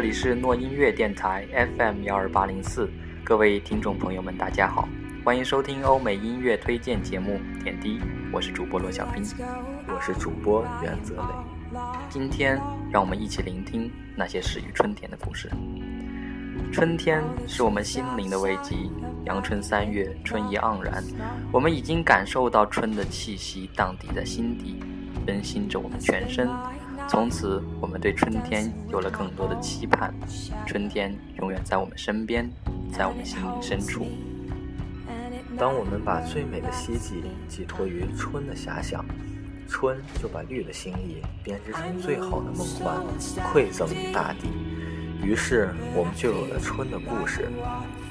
这里是诺音乐电台 FM 幺二八零四，各位听众朋友们，大家好，欢迎收听欧美音乐推荐节目《点滴》，我是主播罗小兵，我是主播袁泽磊，今天让我们一起聆听那些始于春天的故事。春天是我们心灵的慰藉，阳春三月，春意盎然，我们已经感受到春的气息荡涤在心底，温馨着我们全身。从此，我们对春天有了更多的期盼。春天永远在我们身边，在我们心灵深处。当我们把最美的希冀寄托于春的遐想，春就把绿的心意编织成最好的梦幻，馈赠于大地。于是，我们就有了春的故事，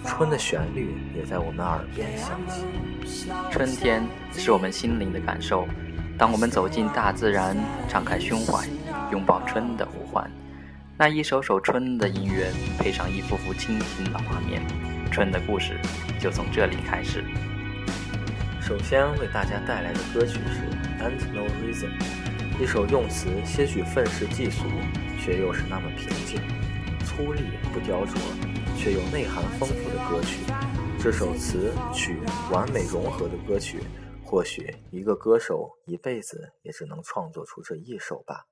春的旋律也在我们耳边响起。春天是我们心灵的感受。当我们走进大自然，敞开胸怀。拥抱春的呼唤，那一首首春的音乐，配上一幅幅清新的画面，春的故事就从这里开始。首先为大家带来的歌曲是《a n t No Reason》，一首用词些许愤世嫉俗，却又是那么平静、粗粝不雕琢，却又内涵丰富的歌曲。这首词曲完美融合的歌曲，或许一个歌手一辈子也只能创作出这一首吧。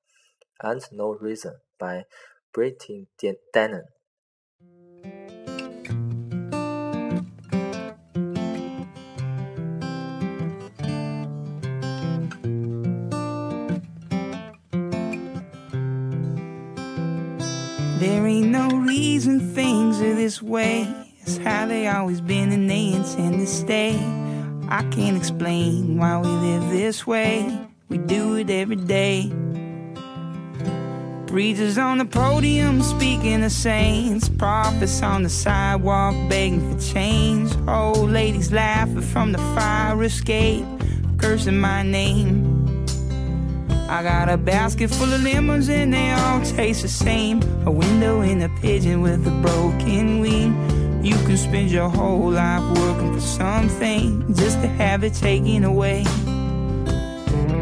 Ain't No Reason by Brett Dennen. There ain't no reason things are this way. It's how they always been and they intend to stay. I can't explain why we live this way. We do it every day. Preachers on the podium speaking to saints, prophets on the sidewalk begging for change, old ladies laughing from the fire escape, cursing my name. I got a basket full of lemons and they all taste the same. A window in a pigeon with a broken wing. You can spend your whole life working for something just to have it taken away.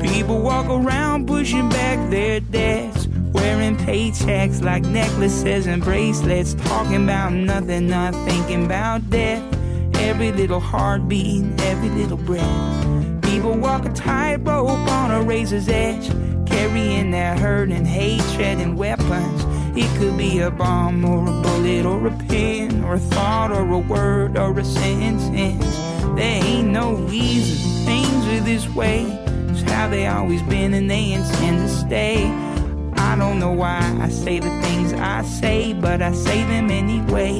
People walk around pushing back their debts Wearing paychecks like necklaces and bracelets. Talking about nothing, not thinking about death. Every little heartbeat, every little breath. People walk a tightrope on a razor's edge. Carrying their hurt and hatred and weapons. It could be a bomb or a bullet or a pin or a thought or a word or a sentence. There ain't no reason things are this way. It's how they always been and they intend to stay. I don't know why I say the things I say, but I say them anyway.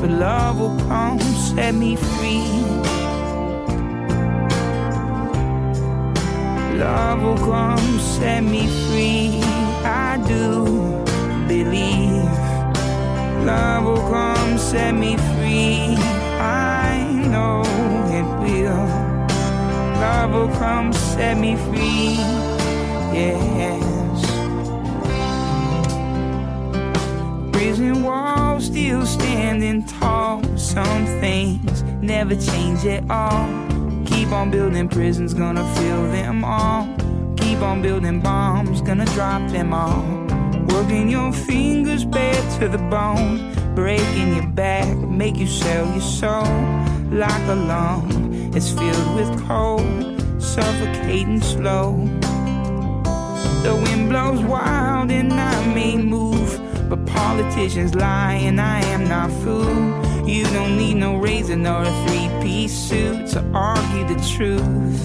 But love will come, set me free. Love will come, set me free. I do believe. Love will come, set me free. I know it will. Love will come, set me free. Yeah. prison wall still standing tall. Some things never change at all. Keep on building prisons, gonna fill them all. Keep on building bombs, gonna drop them all. Working your fingers bare to the bone, breaking your back, make you sell your soul. Like a lung, it's filled with cold, suffocating slow. The wind blows wild and I may move but politicians lie, and I am not fooled. You don't need no razor or a three piece suit to argue the truth.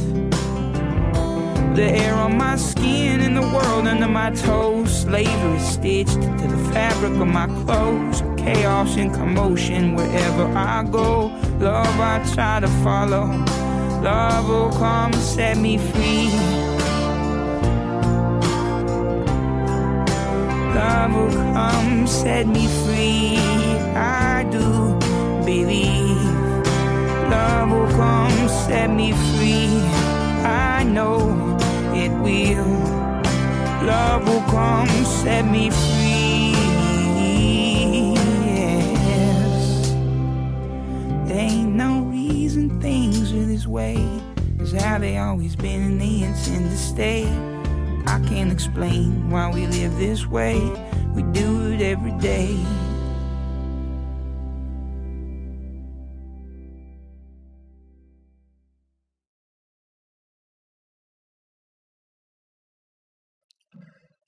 The air on my skin and the world under my toes. Slavery stitched to the fabric of my clothes. Chaos and commotion wherever I go. Love I try to follow. Love will come set me free. love will come, set me free. I do believe love will come, set me free. I know it will. Love will come, set me free. Yes. There ain't no reason things are this way. Is how they always been and they intend to stay. i can't explain why we live this way we do it every day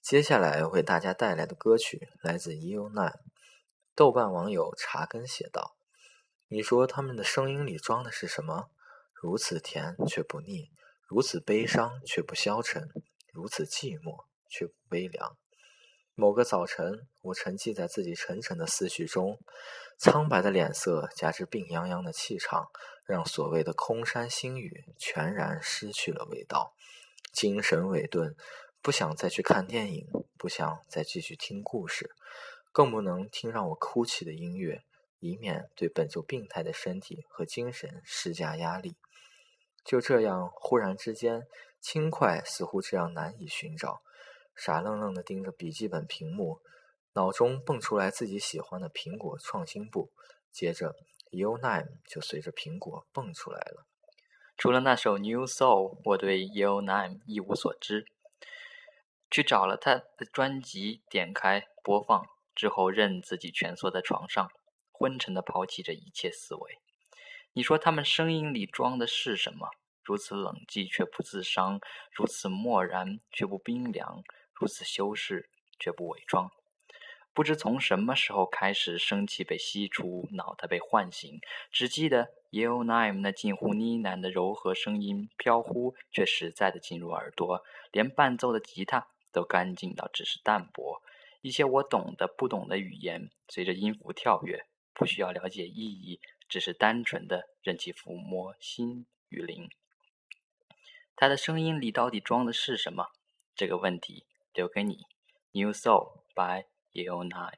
接下来为大家带来的歌曲来自 eunine 豆瓣网友查根写道你说他们的声音里装的是什么如此甜却不腻如此悲伤却不消沉如此寂寞，却微悲凉。某个早晨，我沉寂在自己沉沉的思绪中，苍白的脸色加之病怏怏的气场，让所谓的空山新雨全然失去了味道。精神萎顿，不想再去看电影，不想再继续听故事，更不能听让我哭泣的音乐，以免对本就病态的身体和精神施加压力。就这样，忽然之间。轻快似乎这样难以寻找，傻愣愣的盯着笔记本屏幕，脑中蹦出来自己喜欢的苹果创新部，接着 y o u Name” 就随着苹果蹦出来了。除了那首《New Soul》，我对 y o u Name” 一无所知。去找了他的专辑，点开播放之后，任自己蜷缩在床上，昏沉的抛弃着一切思维。你说他们声音里装的是什么？如此冷寂却不自伤，如此漠然却不冰凉，如此修饰却不伪装。不知从什么时候开始，生气被吸出，脑袋被唤醒，只记得 y e l o n i m e 那近乎呢喃的柔和声音，飘忽却实在的进入耳朵，连伴奏的吉他都干净到只是淡薄。一些我懂的、不懂的语言，随着音符跳跃，不需要了解意义，只是单纯的任其抚摸心与灵。他的声音里到底装的是什么？这个问题留给你。New soul by Eonine。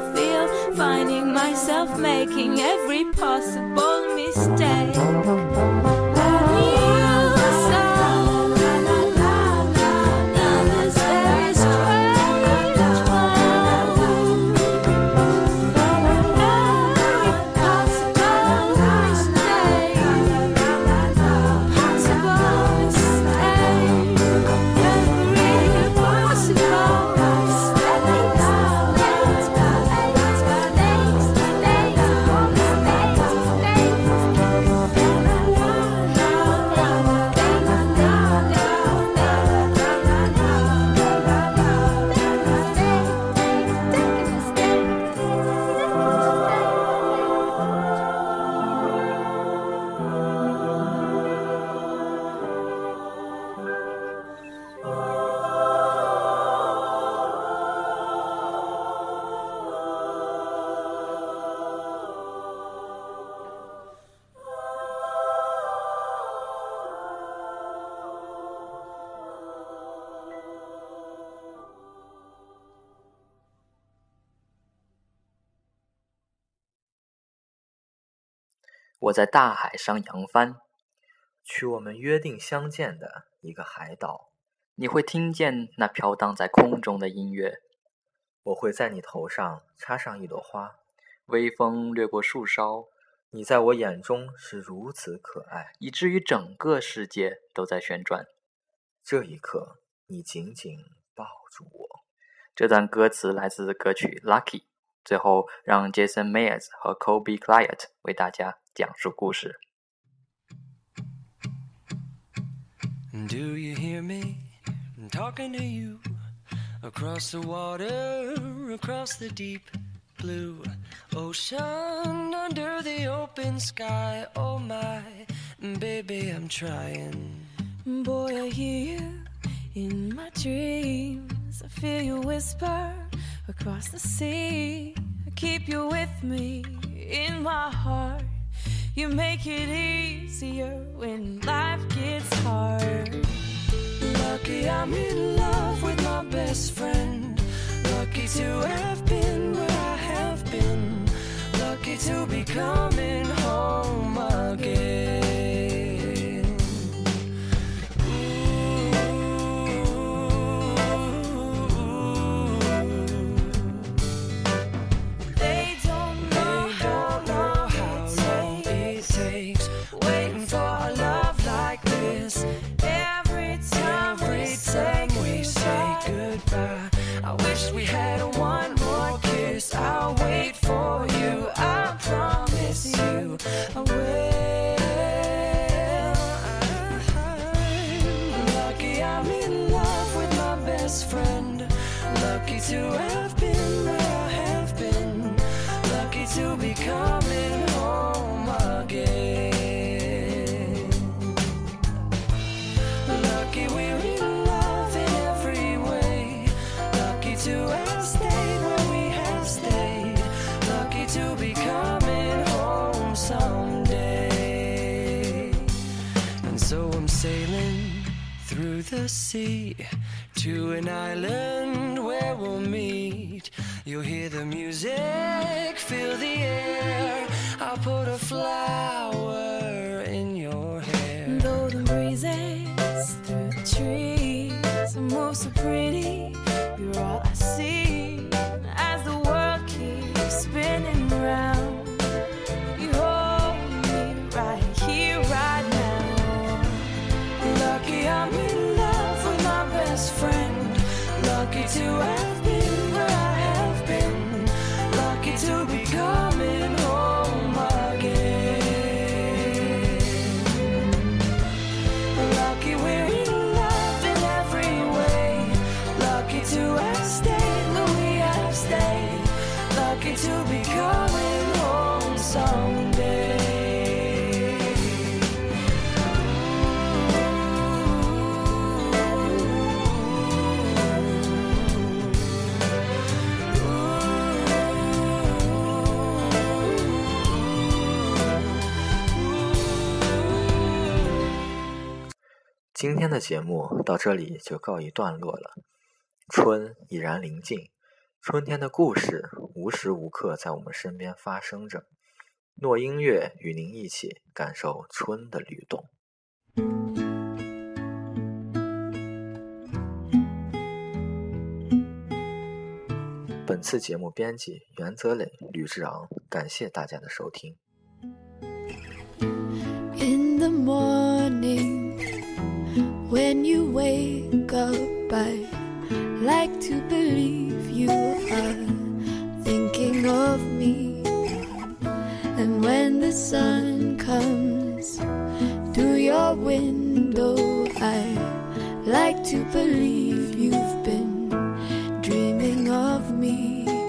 finding myself making every possible mistake. 我在大海上扬帆，去我们约定相见的一个海岛。你会听见那飘荡在空中的音乐。我会在你头上插上一朵花。微风掠过树梢，你在我眼中是如此可爱，以至于整个世界都在旋转。这一刻，你紧紧抱住我。这段歌词来自歌曲《Lucky》。最后，让 Jason Mays 和 Kobe c l i e t 为大家。讲述故事。Do you hear me talking to you across the water, across the deep blue ocean, under the open sky? Oh my baby, I'm trying. Boy, I hear you in my dreams. I feel you whisper across the sea. I keep you with me in my heart. You make it easier when life gets hard. Lucky I'm in love with my best friend. the sea to an island where we'll meet. You'll hear the music, feel the air. I'll put a flower in your hair. the breezes through the trees, move so pretty. 今天的节目到这里就告一段落了，春已然临近，春天的故事无时无刻在我们身边发生着。诺音乐与您一起感受春的律动。本次节目编辑袁泽磊、吕志昂，感谢大家的收听。when you wake up, I like to believe you are thinking of me. And when the sun comes through your window, I like to believe you've been dreaming of me.